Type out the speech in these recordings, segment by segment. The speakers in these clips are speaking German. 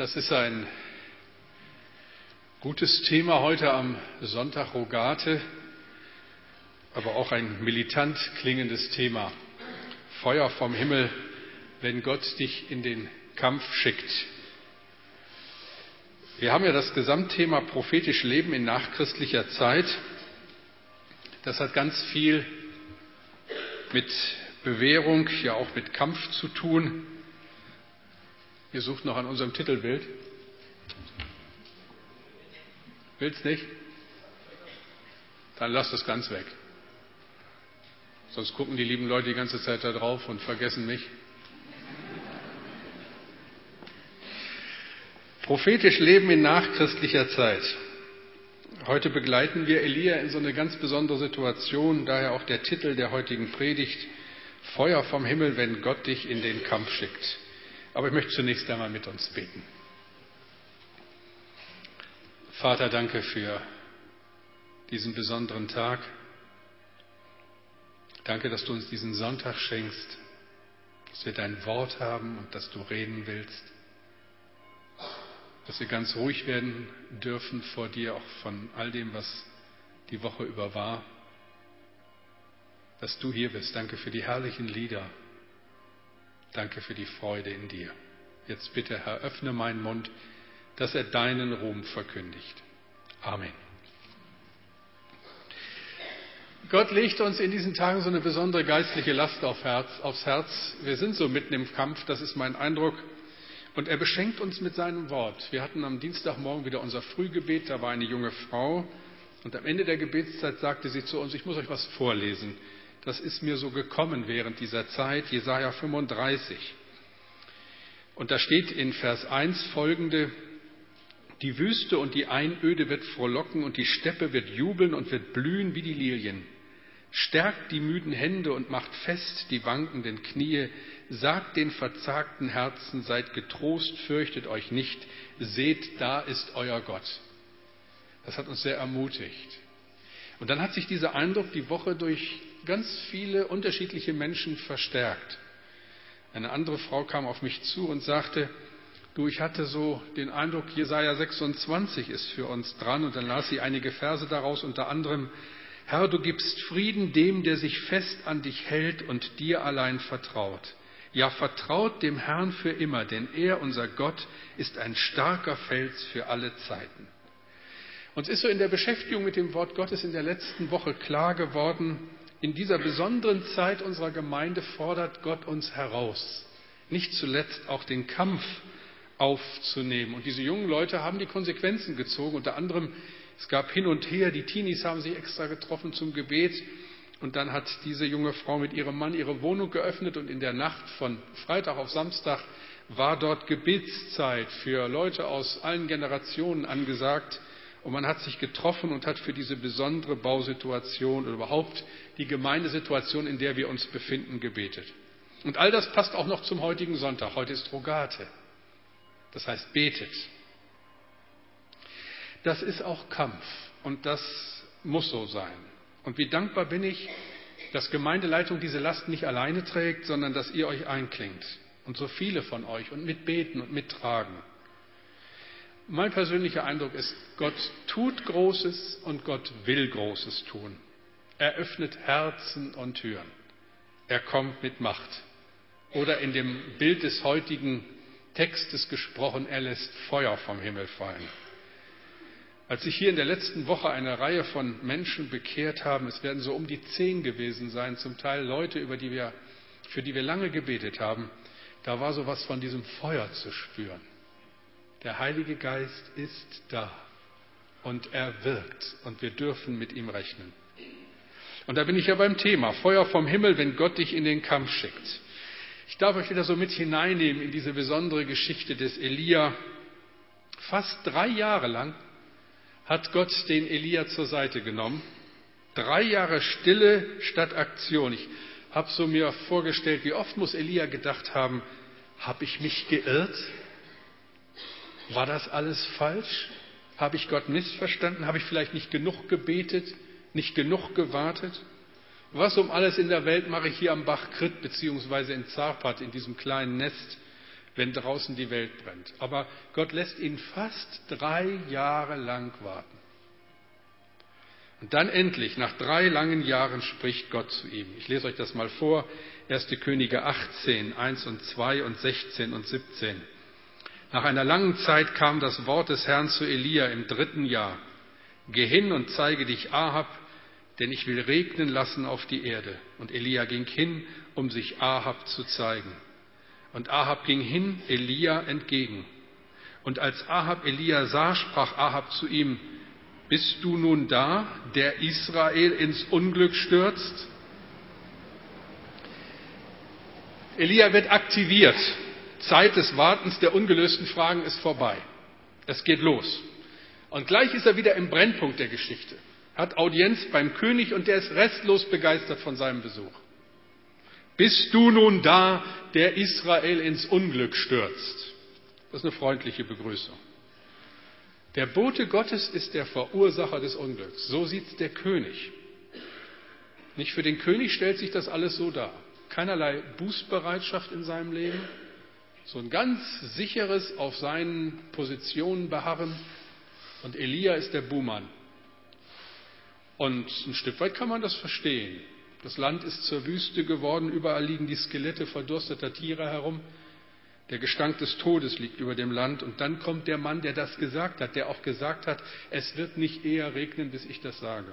Das ist ein gutes Thema heute am Sonntag Rogate, aber auch ein militant klingendes Thema. Feuer vom Himmel, wenn Gott dich in den Kampf schickt. Wir haben ja das Gesamtthema prophetisch Leben in nachchristlicher Zeit. Das hat ganz viel mit Bewährung, ja auch mit Kampf zu tun. Ihr sucht noch an unserem Titelbild. Willst nicht? Dann lasst es ganz weg. Sonst gucken die lieben Leute die ganze Zeit da drauf und vergessen mich. Prophetisch Leben in nachchristlicher Zeit. Heute begleiten wir Elia in so eine ganz besondere Situation, daher auch der Titel der heutigen Predigt, Feuer vom Himmel, wenn Gott dich in den Kampf schickt. Aber ich möchte zunächst einmal mit uns beten. Vater, danke für diesen besonderen Tag. Danke, dass du uns diesen Sonntag schenkst, dass wir dein Wort haben und dass du reden willst, dass wir ganz ruhig werden dürfen vor dir, auch von all dem, was die Woche über war, dass du hier bist. Danke für die herrlichen Lieder, Danke für die Freude in dir. Jetzt bitte, Herr, öffne meinen Mund, dass er deinen Ruhm verkündigt. Amen. Gott legt uns in diesen Tagen so eine besondere geistliche Last auf Herz, aufs Herz. Wir sind so mitten im Kampf, das ist mein Eindruck. Und er beschenkt uns mit seinem Wort. Wir hatten am Dienstagmorgen wieder unser Frühgebet, da war eine junge Frau. Und am Ende der Gebetszeit sagte sie zu uns, ich muss euch was vorlesen. Das ist mir so gekommen während dieser Zeit, Jesaja 35. Und da steht in Vers 1 folgende, die Wüste und die Einöde wird frohlocken und die Steppe wird jubeln und wird blühen wie die Lilien. Stärkt die müden Hände und macht fest die wankenden Knie. Sagt den verzagten Herzen, seid getrost, fürchtet euch nicht. Seht, da ist euer Gott. Das hat uns sehr ermutigt. Und dann hat sich dieser Eindruck die Woche durch ganz viele unterschiedliche Menschen verstärkt. Eine andere Frau kam auf mich zu und sagte, du, ich hatte so den Eindruck, Jesaja 26 ist für uns dran und dann las sie einige Verse daraus, unter anderem, Herr, du gibst Frieden dem, der sich fest an dich hält und dir allein vertraut. Ja, vertraut dem Herrn für immer, denn er, unser Gott, ist ein starker Fels für alle Zeiten. Uns ist so in der Beschäftigung mit dem Wort Gottes in der letzten Woche klar geworden, in dieser besonderen Zeit unserer Gemeinde fordert Gott uns heraus, nicht zuletzt auch den Kampf aufzunehmen. Und diese jungen Leute haben die Konsequenzen gezogen. Unter anderem, es gab hin und her, die Teenies haben sich extra getroffen zum Gebet. Und dann hat diese junge Frau mit ihrem Mann ihre Wohnung geöffnet und in der Nacht von Freitag auf Samstag war dort Gebetszeit für Leute aus allen Generationen angesagt. Und man hat sich getroffen und hat für diese besondere Bausituation oder überhaupt die Gemeindesituation, in der wir uns befinden, gebetet. Und all das passt auch noch zum heutigen Sonntag. Heute ist Rogate. Das heißt, betet. Das ist auch Kampf und das muss so sein. Und wie dankbar bin ich, dass Gemeindeleitung diese Last nicht alleine trägt, sondern dass ihr euch einklingt und so viele von euch und mitbeten und mittragen. Mein persönlicher Eindruck ist, Gott tut Großes und Gott will Großes tun. Er öffnet Herzen und Türen. Er kommt mit Macht. Oder in dem Bild des heutigen Textes gesprochen, er lässt Feuer vom Himmel fallen. Als sich hier in der letzten Woche eine Reihe von Menschen bekehrt haben, es werden so um die zehn gewesen sein, zum Teil Leute, über die wir, für die wir lange gebetet haben, da war so was von diesem Feuer zu spüren. Der Heilige Geist ist da und er wirkt und wir dürfen mit ihm rechnen. Und da bin ich ja beim Thema Feuer vom Himmel, wenn Gott dich in den Kampf schickt. Ich darf euch wieder so mit hineinnehmen in diese besondere Geschichte des Elia. Fast drei Jahre lang hat Gott den Elia zur Seite genommen. Drei Jahre Stille statt Aktion. Ich habe so mir vorgestellt, wie oft muss Elia gedacht haben, habe ich mich geirrt? War das alles falsch? Habe ich Gott missverstanden? Habe ich vielleicht nicht genug gebetet, nicht genug gewartet? Was um alles in der Welt mache ich hier am Bach Krit beziehungsweise in Zarpat, in diesem kleinen Nest, wenn draußen die Welt brennt. Aber Gott lässt ihn fast drei Jahre lang warten. Und dann endlich, nach drei langen Jahren, spricht Gott zu ihm. Ich lese euch das mal vor. 1. Könige 18, 1 und 2 und 16 und 17. Nach einer langen Zeit kam das Wort des Herrn zu Elia im dritten Jahr. Geh hin und zeige dich Ahab, denn ich will regnen lassen auf die Erde. Und Elia ging hin, um sich Ahab zu zeigen. Und Ahab ging hin, Elia entgegen. Und als Ahab Elia sah, sprach Ahab zu ihm, bist du nun da, der Israel ins Unglück stürzt? Elia wird aktiviert. Zeit des Wartens der ungelösten Fragen ist vorbei. Es geht los. Und gleich ist er wieder im Brennpunkt der Geschichte. Hat Audienz beim König und der ist restlos begeistert von seinem Besuch. Bist du nun da, der Israel ins Unglück stürzt? Das ist eine freundliche Begrüßung. Der Bote Gottes ist der Verursacher des Unglücks. So sieht es der König. Nicht für den König stellt sich das alles so dar. Keinerlei Bußbereitschaft in seinem Leben, so ein ganz sicheres auf seinen Positionen beharren. Und Elia ist der Buhmann. Und ein Stück weit kann man das verstehen. Das Land ist zur Wüste geworden, überall liegen die Skelette verdursteter Tiere herum. Der Gestank des Todes liegt über dem Land. Und dann kommt der Mann, der das gesagt hat, der auch gesagt hat, es wird nicht eher regnen, bis ich das sage.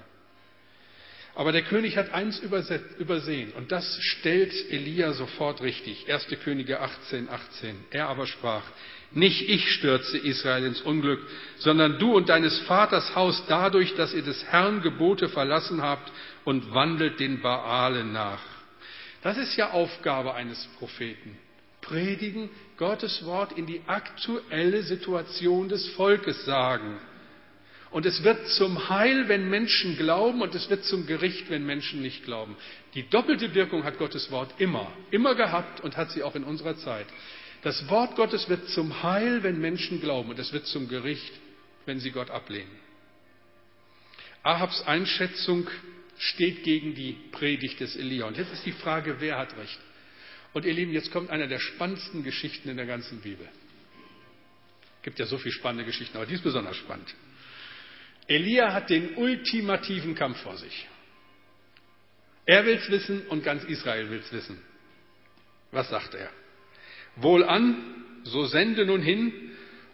Aber der König hat eins übersehen und das stellt Elia sofort richtig. 1. Könige 18, 18. Er aber sprach, nicht ich stürze Israel ins Unglück, sondern du und deines Vaters Haus dadurch, dass ihr des Herrn Gebote verlassen habt und wandelt den Baalen nach. Das ist ja Aufgabe eines Propheten. Predigen, Gottes Wort in die aktuelle Situation des Volkes sagen. Und es wird zum Heil, wenn Menschen glauben, und es wird zum Gericht, wenn Menschen nicht glauben. Die doppelte Wirkung hat Gottes Wort immer, immer gehabt und hat sie auch in unserer Zeit. Das Wort Gottes wird zum Heil, wenn Menschen glauben, und es wird zum Gericht, wenn sie Gott ablehnen. Ahabs Einschätzung steht gegen die Predigt des Elia. Und jetzt ist die Frage, wer hat recht? Und ihr Lieben, jetzt kommt eine der spannendsten Geschichten in der ganzen Bibel. Es gibt ja so viele spannende Geschichten, aber die ist besonders spannend. Elia hat den ultimativen Kampf vor sich. Er will es wissen und ganz Israel will es wissen. Was sagt er? Wohlan, so sende nun hin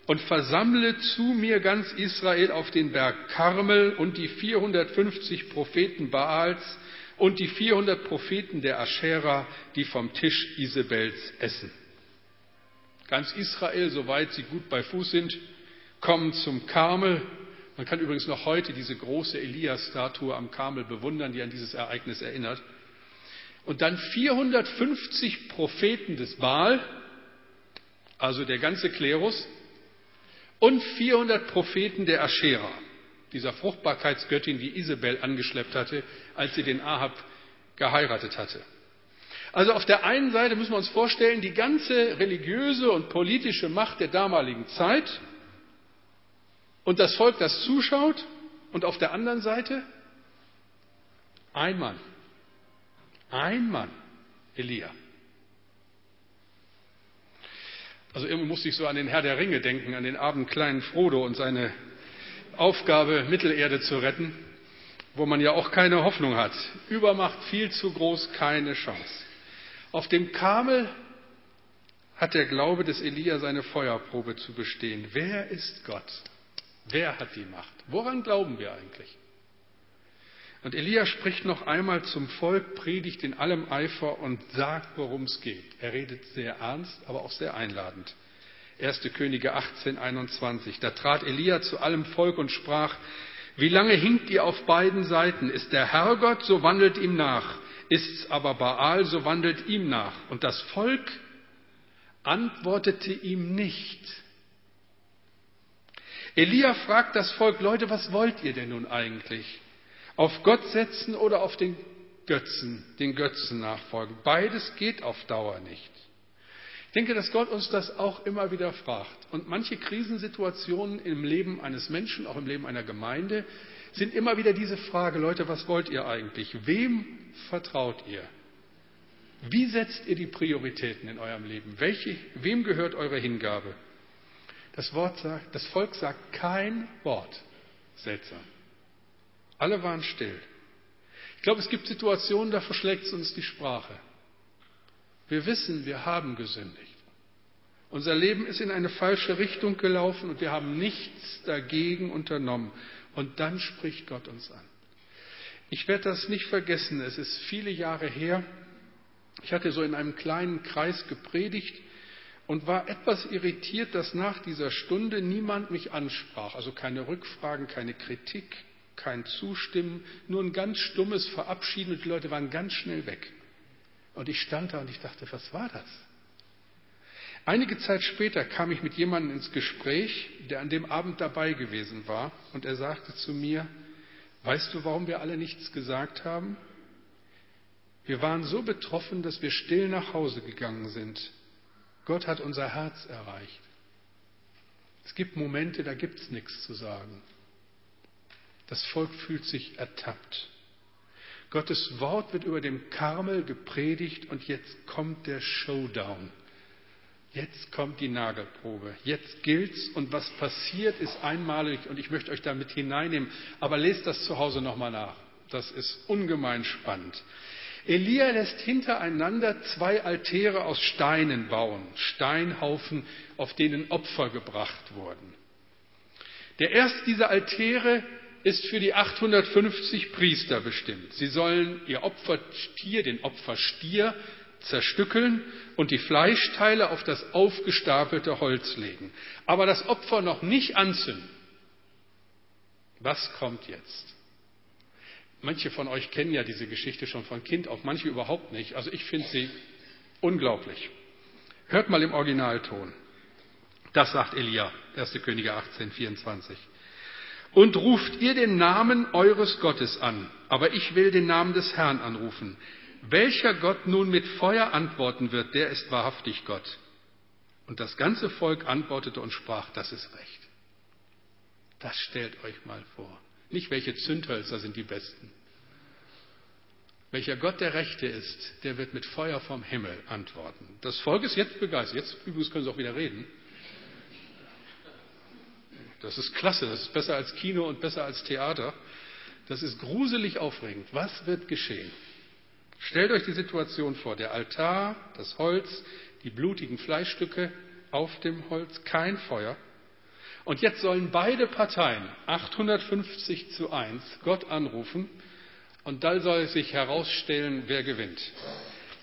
und versammle zu mir ganz Israel auf den Berg Karmel und die 450 Propheten Baals und die 400 Propheten der Aschera, die vom Tisch Isabels essen. Ganz Israel, soweit sie gut bei Fuß sind, kommen zum Karmel man kann übrigens noch heute diese große Elias-Statue am Karmel bewundern, die an dieses Ereignis erinnert. Und dann 450 Propheten des Baal, also der ganze Klerus, und 400 Propheten der Aschera, dieser Fruchtbarkeitsgöttin, die Isabel angeschleppt hatte, als sie den Ahab geheiratet hatte. Also auf der einen Seite müssen wir uns vorstellen, die ganze religiöse und politische Macht der damaligen Zeit, und das Volk, das zuschaut, und auf der anderen Seite ein Mann. Ein Mann, Elia. Also irgendwie musste ich so an den Herr der Ringe denken, an den armen kleinen Frodo und seine Aufgabe, Mittelerde zu retten, wo man ja auch keine Hoffnung hat. Übermacht viel zu groß, keine Chance. Auf dem Kamel hat der Glaube des Elia seine Feuerprobe zu bestehen. Wer ist Gott? Wer hat die Macht? Woran glauben wir eigentlich? Und Elia spricht noch einmal zum Volk, predigt in allem Eifer und sagt, worum es geht. Er redet sehr ernst, aber auch sehr einladend. 1. Könige 18, 21. Da trat Elia zu allem Volk und sprach, wie lange hinkt ihr auf beiden Seiten? Ist der Herrgott, so wandelt ihm nach. Ist's aber Baal, so wandelt ihm nach. Und das Volk antwortete ihm nicht. Elia fragt das Volk, Leute, was wollt ihr denn nun eigentlich? Auf Gott setzen oder auf den Götzen, den Götzen nachfolgen? Beides geht auf Dauer nicht. Ich denke, dass Gott uns das auch immer wieder fragt. Und manche Krisensituationen im Leben eines Menschen, auch im Leben einer Gemeinde, sind immer wieder diese Frage, Leute, was wollt ihr eigentlich? Wem vertraut ihr? Wie setzt ihr die Prioritäten in eurem Leben? Welche, wem gehört eure Hingabe? Das, Wort sagt, das Volk sagt kein Wort. Seltsam. Alle waren still. Ich glaube, es gibt Situationen, da verschlägt es uns die Sprache. Wir wissen, wir haben gesündigt. Unser Leben ist in eine falsche Richtung gelaufen und wir haben nichts dagegen unternommen. Und dann spricht Gott uns an. Ich werde das nicht vergessen. Es ist viele Jahre her. Ich hatte so in einem kleinen Kreis gepredigt und war etwas irritiert, dass nach dieser Stunde niemand mich ansprach. Also keine Rückfragen, keine Kritik, kein Zustimmen, nur ein ganz stummes Verabschieden und die Leute waren ganz schnell weg. Und ich stand da und ich dachte, was war das? Einige Zeit später kam ich mit jemandem ins Gespräch, der an dem Abend dabei gewesen war, und er sagte zu mir, weißt du, warum wir alle nichts gesagt haben? Wir waren so betroffen, dass wir still nach Hause gegangen sind. Gott hat unser Herz erreicht. Es gibt Momente, da gibt es nichts zu sagen. Das Volk fühlt sich ertappt. Gottes Wort wird über dem Karmel gepredigt und jetzt kommt der Showdown. Jetzt kommt die Nagelprobe. Jetzt gilt's und was passiert ist einmalig und ich möchte euch damit hineinnehmen. Aber lest das zu Hause nochmal nach. Das ist ungemein spannend. Elia lässt hintereinander zwei Altäre aus Steinen bauen, Steinhaufen, auf denen Opfer gebracht wurden. Der erste dieser Altäre ist für die 850 Priester bestimmt. Sie sollen ihr Opfertier, den Opferstier, zerstückeln und die Fleischteile auf das aufgestapelte Holz legen. Aber das Opfer noch nicht anzünden. Was kommt jetzt? Manche von euch kennen ja diese Geschichte schon von Kind auf, manche überhaupt nicht. Also ich finde sie unglaublich. Hört mal im Originalton. Das sagt Elia, 1. Könige 18, 24. Und ruft ihr den Namen eures Gottes an, aber ich will den Namen des Herrn anrufen. Welcher Gott nun mit Feuer antworten wird, der ist wahrhaftig Gott. Und das ganze Volk antwortete und sprach, das ist recht. Das stellt euch mal vor. Nicht welche Zündhölzer sind die besten. Welcher Gott der Rechte ist, der wird mit Feuer vom Himmel antworten. Das Volk ist jetzt begeistert. Jetzt übrigens können sie auch wieder reden. Das ist klasse, das ist besser als Kino und besser als Theater. Das ist gruselig aufregend. Was wird geschehen? Stellt euch die Situation vor, der Altar, das Holz, die blutigen Fleischstücke auf dem Holz, kein Feuer. Und jetzt sollen beide Parteien 850 zu 1 Gott anrufen und dann soll sich herausstellen, wer gewinnt.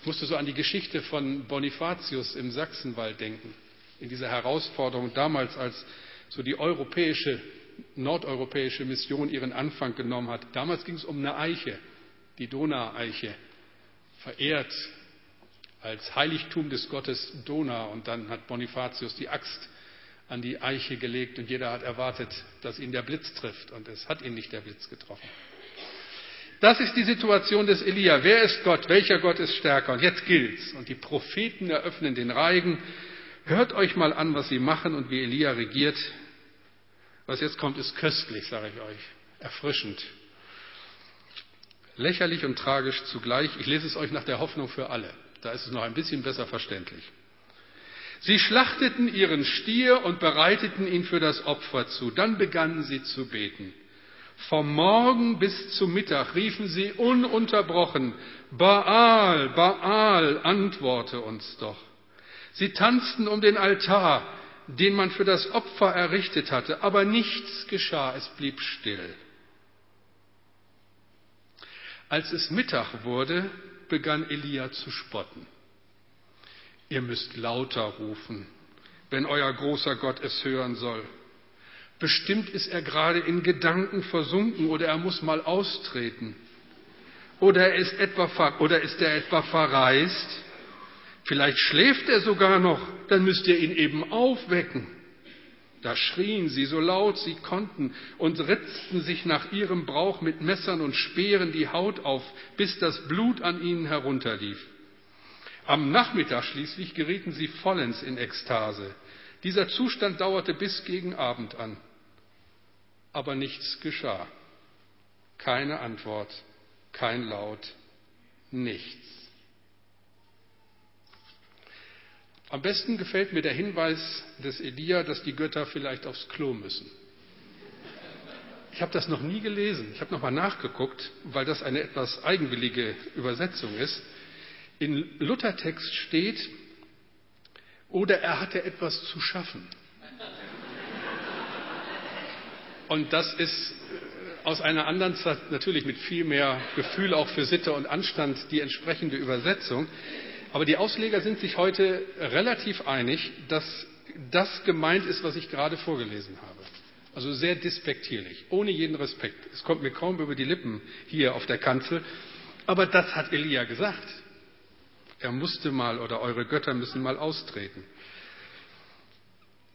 Ich musste so an die Geschichte von Bonifatius im Sachsenwald denken, in dieser Herausforderung damals, als so die europäische, nordeuropäische Mission ihren Anfang genommen hat. Damals ging es um eine Eiche, die Donaueiche verehrt als Heiligtum des Gottes Donau. Und dann hat Bonifatius die Axt an die Eiche gelegt und jeder hat erwartet, dass ihn der Blitz trifft. Und es hat ihn nicht der Blitz getroffen. Das ist die Situation des Elia. Wer ist Gott? Welcher Gott ist stärker? Und jetzt gilt's. Und die Propheten eröffnen den Reigen. Hört euch mal an, was sie machen und wie Elia regiert. Was jetzt kommt, ist köstlich, sage ich euch. Erfrischend. Lächerlich und tragisch zugleich. Ich lese es euch nach der Hoffnung für alle. Da ist es noch ein bisschen besser verständlich. Sie schlachteten ihren Stier und bereiteten ihn für das Opfer zu. Dann begannen sie zu beten. Vom Morgen bis zum Mittag riefen sie ununterbrochen, Baal, Baal, antworte uns doch. Sie tanzten um den Altar, den man für das Opfer errichtet hatte, aber nichts geschah, es blieb still. Als es Mittag wurde, begann Elia zu spotten. Ihr müsst lauter rufen, wenn euer großer Gott es hören soll. Bestimmt ist er gerade in Gedanken versunken oder er muss mal austreten. Oder, er ist, etwa, oder ist er etwa verreist? Vielleicht schläft er sogar noch, dann müsst ihr ihn eben aufwecken. Da schrien sie so laut sie konnten und ritzten sich nach ihrem Brauch mit Messern und Speeren die Haut auf, bis das Blut an ihnen herunterlief. Am Nachmittag schließlich gerieten sie vollends in Ekstase. Dieser Zustand dauerte bis gegen Abend an. Aber nichts geschah. Keine Antwort, kein Laut, nichts. Am besten gefällt mir der Hinweis des Elia, dass die Götter vielleicht aufs Klo müssen. Ich habe das noch nie gelesen. Ich habe nochmal nachgeguckt, weil das eine etwas eigenwillige Übersetzung ist. In Luthertext steht, oder er hatte etwas zu schaffen. Und das ist aus einer anderen Zeit natürlich mit viel mehr Gefühl auch für Sitte und Anstand die entsprechende Übersetzung. Aber die Ausleger sind sich heute relativ einig, dass das gemeint ist, was ich gerade vorgelesen habe. Also sehr despektierlich, ohne jeden Respekt. Es kommt mir kaum über die Lippen hier auf der Kanzel. Aber das hat Elia gesagt. Er musste mal oder eure Götter müssen mal austreten.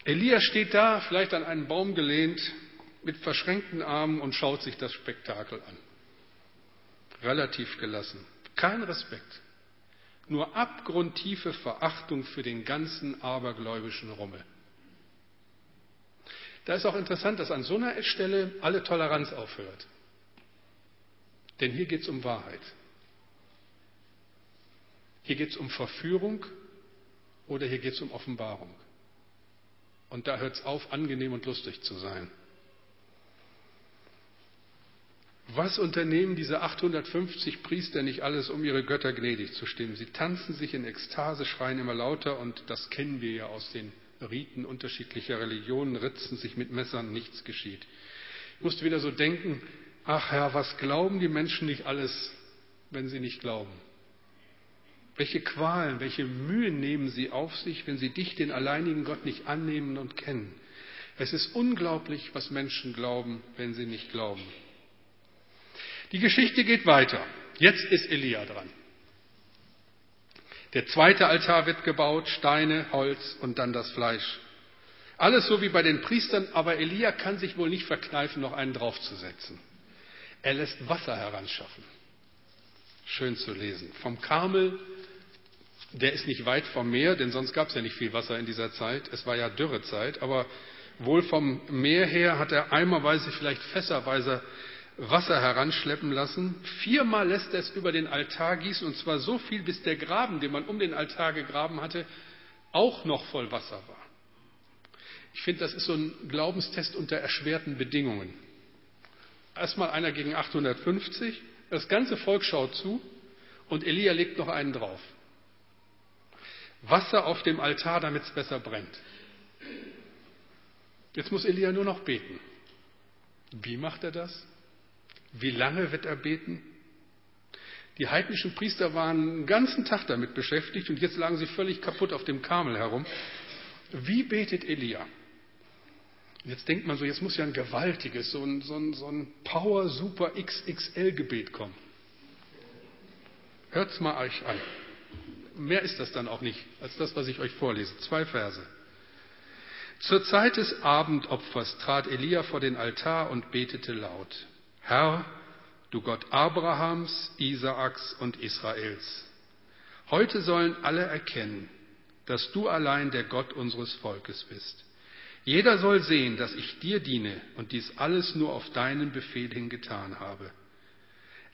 Elia steht da, vielleicht an einen Baum gelehnt, mit verschränkten Armen und schaut sich das Spektakel an. Relativ gelassen. Kein Respekt. Nur abgrundtiefe Verachtung für den ganzen abergläubischen Rummel. Da ist auch interessant, dass an so einer Stelle alle Toleranz aufhört. Denn hier geht es um Wahrheit. Hier geht es um Verführung oder hier geht es um Offenbarung. Und da hört es auf, angenehm und lustig zu sein. Was unternehmen diese 850 Priester nicht alles, um ihre Götter gnädig zu stimmen? Sie tanzen sich in Ekstase, schreien immer lauter und das kennen wir ja aus den Riten unterschiedlicher Religionen ritzen sich mit Messern, nichts geschieht. Ich musste wieder so denken, ach Herr, was glauben die Menschen nicht alles, wenn sie nicht glauben? Welche Qualen, welche Mühen nehmen sie auf sich, wenn sie dich, den alleinigen Gott, nicht annehmen und kennen? Es ist unglaublich, was Menschen glauben, wenn sie nicht glauben. Die Geschichte geht weiter. Jetzt ist Elia dran. Der zweite Altar wird gebaut, Steine, Holz und dann das Fleisch. Alles so wie bei den Priestern, aber Elia kann sich wohl nicht verkneifen, noch einen draufzusetzen. Er lässt Wasser heranschaffen. Schön zu lesen. Vom Karmel, der ist nicht weit vom Meer, denn sonst gab es ja nicht viel Wasser in dieser Zeit. Es war ja Dürrezeit, aber wohl vom Meer her hat er eimerweise, vielleicht fässerweise Wasser heranschleppen lassen. Viermal lässt er es über den Altar gießen, und zwar so viel, bis der Graben, den man um den Altar gegraben hatte, auch noch voll Wasser war. Ich finde, das ist so ein Glaubenstest unter erschwerten Bedingungen. Erstmal einer gegen 850, das ganze Volk schaut zu und Elia legt noch einen drauf. Wasser auf dem Altar, damit es besser brennt. Jetzt muss Elia nur noch beten. Wie macht er das? Wie lange wird er beten? Die heidnischen Priester waren einen ganzen Tag damit beschäftigt und jetzt lagen sie völlig kaputt auf dem Karmel herum. Wie betet Elia? Jetzt denkt man so, jetzt muss ja ein gewaltiges, so ein, so ein, so ein Power Super XXL Gebet kommen. Hört es mal euch an. Mehr ist das dann auch nicht als das, was ich euch vorlese. Zwei Verse. Zur Zeit des Abendopfers trat Elia vor den Altar und betete laut. Herr, du Gott Abrahams, Isaaks und Israels, heute sollen alle erkennen, dass du allein der Gott unseres Volkes bist. Jeder soll sehen, dass ich dir diene und dies alles nur auf deinen Befehl hin getan habe.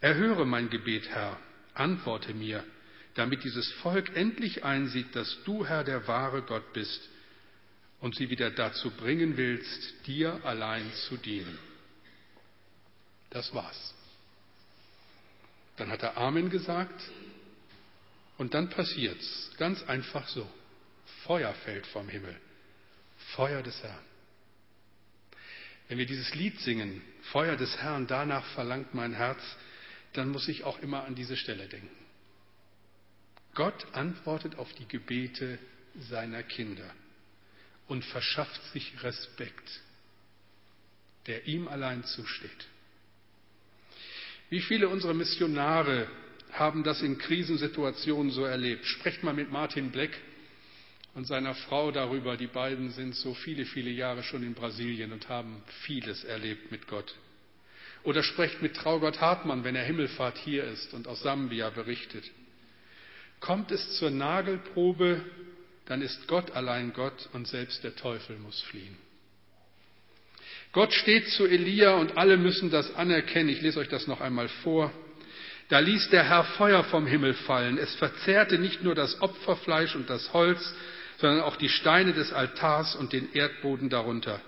Erhöre mein Gebet, Herr, antworte mir, damit dieses Volk endlich einsieht, dass du, Herr, der wahre Gott bist und sie wieder dazu bringen willst, dir allein zu dienen. Das war's. Dann hat er Amen gesagt und dann passiert's. Ganz einfach so. Feuer fällt vom Himmel. Feuer des Herrn. Wenn wir dieses Lied singen, Feuer des Herrn, danach verlangt mein Herz, dann muss ich auch immer an diese Stelle denken. Gott antwortet auf die Gebete seiner Kinder und verschafft sich Respekt, der ihm allein zusteht. Wie viele unserer Missionare haben das in Krisensituationen so erlebt? Sprecht mal mit Martin Black und seiner Frau darüber. Die beiden sind so viele, viele Jahre schon in Brasilien und haben vieles erlebt mit Gott. Oder sprecht mit Traugott Hartmann, wenn er Himmelfahrt hier ist und aus Sambia berichtet. Kommt es zur Nagelprobe, dann ist Gott allein Gott und selbst der Teufel muss fliehen. Gott steht zu Elia und alle müssen das anerkennen. Ich lese euch das noch einmal vor. Da ließ der Herr Feuer vom Himmel fallen. Es verzehrte nicht nur das Opferfleisch und das Holz, sondern auch die Steine des Altars und den Erdboden darunter.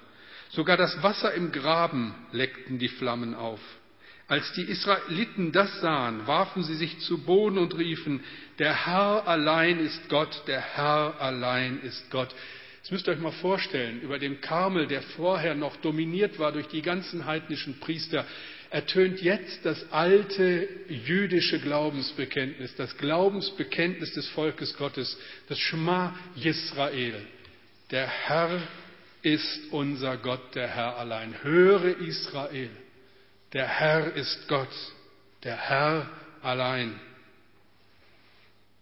Sogar das Wasser im Graben leckten die Flammen auf. Als die Israeliten das sahen, warfen sie sich zu Boden und riefen, der Herr allein ist Gott, der Herr allein ist Gott. Das müsst ihr euch mal vorstellen, über dem Karmel, der vorher noch dominiert war durch die ganzen heidnischen Priester, ertönt jetzt das alte jüdische Glaubensbekenntnis, das Glaubensbekenntnis des Volkes Gottes, das Schma Yisrael. Der Herr ist unser Gott, der Herr allein. Höre Israel, der Herr ist Gott, der Herr allein.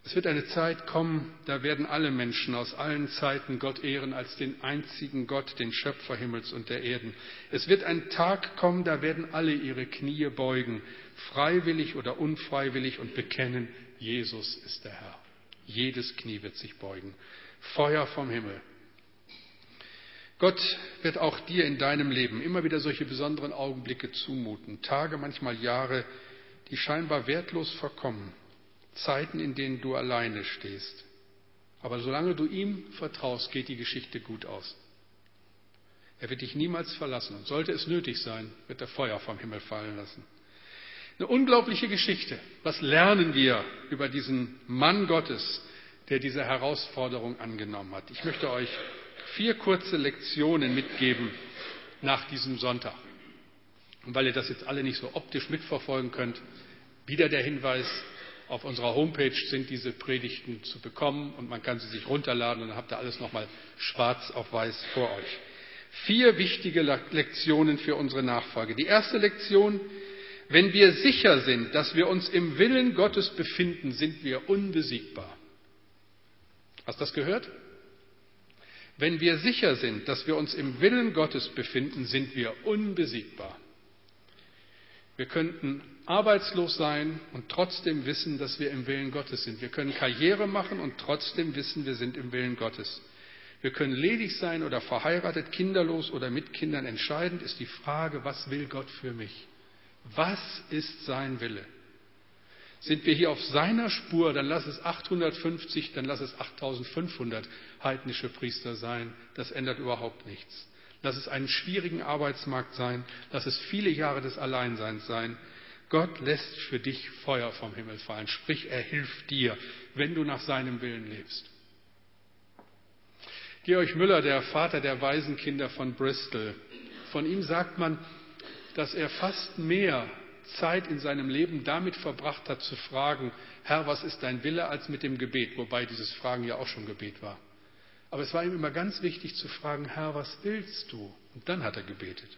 Es wird eine Zeit kommen, da werden alle Menschen aus allen Zeiten Gott ehren als den einzigen Gott, den Schöpfer Himmels und der Erden. Es wird ein Tag kommen, da werden alle ihre Knie beugen, freiwillig oder unfreiwillig und bekennen, Jesus ist der Herr. Jedes Knie wird sich beugen. Feuer vom Himmel. Gott wird auch dir in deinem Leben immer wieder solche besonderen Augenblicke zumuten, Tage, manchmal Jahre, die scheinbar wertlos verkommen Zeiten, in denen du alleine stehst. Aber solange du ihm vertraust, geht die Geschichte gut aus. Er wird dich niemals verlassen und sollte es nötig sein, wird er Feuer vom Himmel fallen lassen. Eine unglaubliche Geschichte. Was lernen wir über diesen Mann Gottes, der diese Herausforderung angenommen hat? Ich möchte euch vier kurze Lektionen mitgeben nach diesem Sonntag. Und weil ihr das jetzt alle nicht so optisch mitverfolgen könnt, wieder der Hinweis, auf unserer Homepage sind diese Predigten zu bekommen und man kann sie sich runterladen und dann habt ihr alles nochmal schwarz auf weiß vor euch. Vier wichtige Lektionen für unsere Nachfolge. Die erste Lektion, wenn wir sicher sind, dass wir uns im Willen Gottes befinden, sind wir unbesiegbar. Hast du das gehört? Wenn wir sicher sind, dass wir uns im Willen Gottes befinden, sind wir unbesiegbar. Wir könnten arbeitslos sein und trotzdem wissen, dass wir im Willen Gottes sind. Wir können Karriere machen und trotzdem wissen, wir sind im Willen Gottes. Wir können ledig sein oder verheiratet, kinderlos oder mit Kindern. Entscheidend ist die Frage, was will Gott für mich? Was ist sein Wille? Sind wir hier auf seiner Spur, dann lass es 850, dann lass es 8500 heidnische Priester sein. Das ändert überhaupt nichts. Lass es einen schwierigen Arbeitsmarkt sein. Lass es viele Jahre des Alleinseins sein. Gott lässt für dich Feuer vom Himmel fallen. Sprich, er hilft dir, wenn du nach seinem Willen lebst. Georg Müller, der Vater der Waisenkinder von Bristol, von ihm sagt man, dass er fast mehr Zeit in seinem Leben damit verbracht hat zu fragen, Herr, was ist dein Wille, als mit dem Gebet, wobei dieses Fragen ja auch schon Gebet war. Aber es war ihm immer ganz wichtig zu fragen, Herr, was willst du? Und dann hat er gebetet.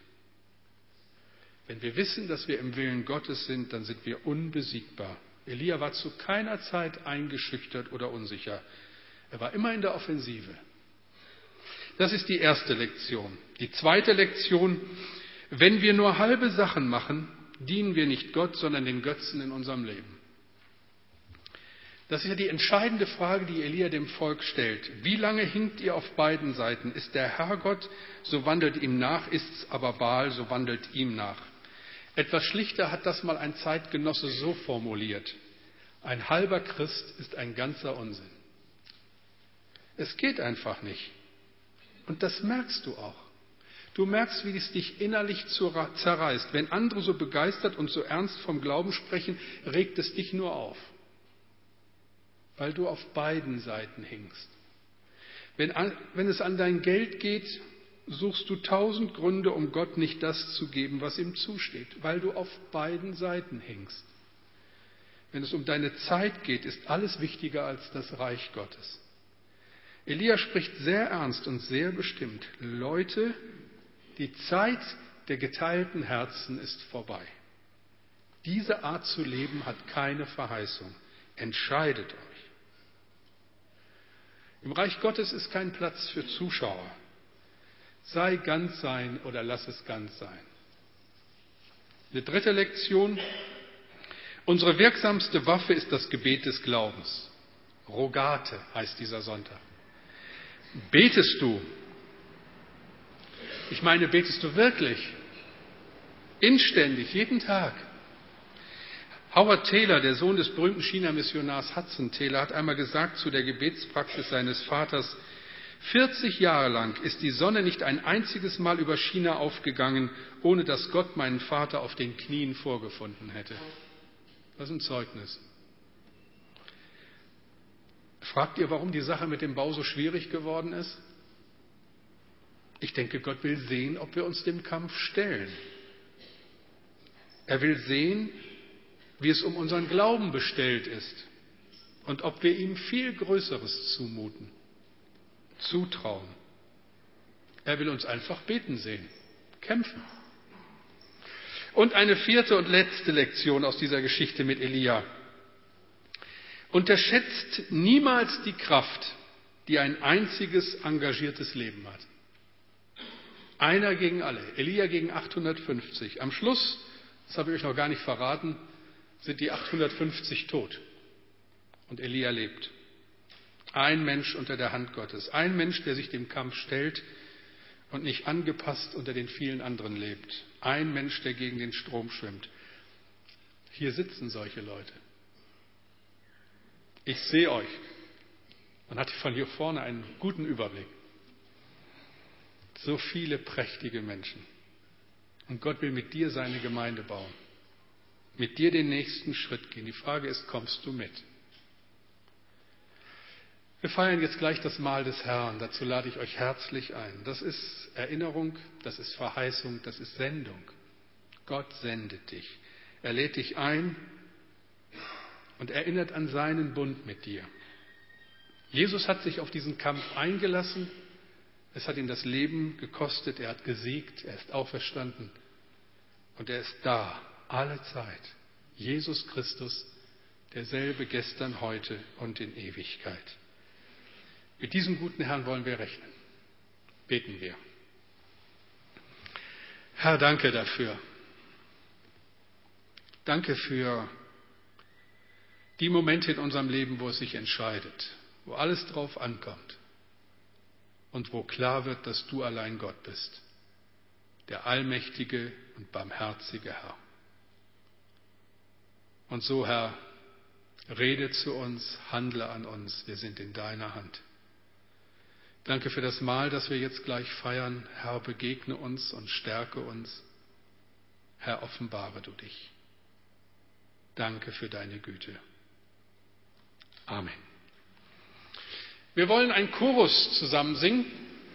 Wenn wir wissen, dass wir im Willen Gottes sind, dann sind wir unbesiegbar. Elia war zu keiner Zeit eingeschüchtert oder unsicher. Er war immer in der Offensive. Das ist die erste Lektion. Die zweite Lektion, wenn wir nur halbe Sachen machen, dienen wir nicht Gott, sondern den Götzen in unserem Leben. Das ist ja die entscheidende Frage, die Elia dem Volk stellt. Wie lange hinkt ihr auf beiden Seiten? Ist der Herr Gott, so wandelt ihm nach, ist's aber Baal, so wandelt ihm nach. Etwas schlichter hat das mal ein Zeitgenosse so formuliert. Ein halber Christ ist ein ganzer Unsinn. Es geht einfach nicht. Und das merkst du auch. Du merkst, wie es dich innerlich zerreißt. Wenn andere so begeistert und so ernst vom Glauben sprechen, regt es dich nur auf, weil du auf beiden Seiten hinkst. Wenn, wenn es an dein Geld geht, suchst du tausend Gründe, um Gott nicht das zu geben, was ihm zusteht, weil du auf beiden Seiten hängst. Wenn es um deine Zeit geht, ist alles wichtiger als das Reich Gottes. Elia spricht sehr ernst und sehr bestimmt. Leute, die Zeit der geteilten Herzen ist vorbei. Diese Art zu leben hat keine Verheißung. Entscheidet euch. Im Reich Gottes ist kein Platz für Zuschauer. Sei ganz sein oder lass es ganz sein. Eine dritte Lektion. Unsere wirksamste Waffe ist das Gebet des Glaubens. Rogate heißt dieser Sonntag. Betest du? Ich meine, betest du wirklich? Inständig, jeden Tag. Howard Taylor, der Sohn des berühmten China-Missionars Hudson Taylor, hat einmal gesagt zu der Gebetspraxis seines Vaters, 40 Jahre lang ist die Sonne nicht ein einziges Mal über China aufgegangen, ohne dass Gott meinen Vater auf den Knien vorgefunden hätte. Das ist ein Zeugnis. Fragt ihr, warum die Sache mit dem Bau so schwierig geworden ist? Ich denke, Gott will sehen, ob wir uns dem Kampf stellen. Er will sehen, wie es um unseren Glauben bestellt ist und ob wir ihm viel Größeres zumuten, zutrauen. Er will uns einfach beten sehen, kämpfen. Und eine vierte und letzte Lektion aus dieser Geschichte mit Elia. Unterschätzt niemals die Kraft, die ein einziges engagiertes Leben hat. Einer gegen alle, Elia gegen 850. Am Schluss, das habe ich euch noch gar nicht verraten, sind die 850 tot und Elia lebt. Ein Mensch unter der Hand Gottes, ein Mensch, der sich dem Kampf stellt und nicht angepasst unter den vielen anderen lebt. Ein Mensch, der gegen den Strom schwimmt. Hier sitzen solche Leute. Ich sehe euch. Man hat von hier vorne einen guten Überblick. So viele prächtige Menschen. Und Gott will mit dir seine Gemeinde bauen. Mit dir den nächsten Schritt gehen. Die Frage ist, kommst du mit? Wir feiern jetzt gleich das Mahl des Herrn. Dazu lade ich euch herzlich ein. Das ist Erinnerung, das ist Verheißung, das ist Sendung. Gott sendet dich. Er lädt dich ein und erinnert an seinen Bund mit dir. Jesus hat sich auf diesen Kampf eingelassen. Es hat ihn das Leben gekostet. Er hat gesiegt. Er ist auferstanden. Und er ist da, alle Zeit. Jesus Christus, derselbe gestern, heute und in Ewigkeit. Mit diesem guten Herrn wollen wir rechnen. Beten wir. Herr, danke dafür. Danke für die Momente in unserem Leben, wo es sich entscheidet, wo alles drauf ankommt und wo klar wird, dass du allein Gott bist, der allmächtige und barmherzige Herr. Und so, Herr, rede zu uns, handle an uns, wir sind in deiner Hand. Danke für das Mahl, das wir jetzt gleich feiern. Herr, begegne uns und stärke uns. Herr, offenbare du dich. Danke für deine Güte. Amen. Wir wollen einen Chorus zusammen singen.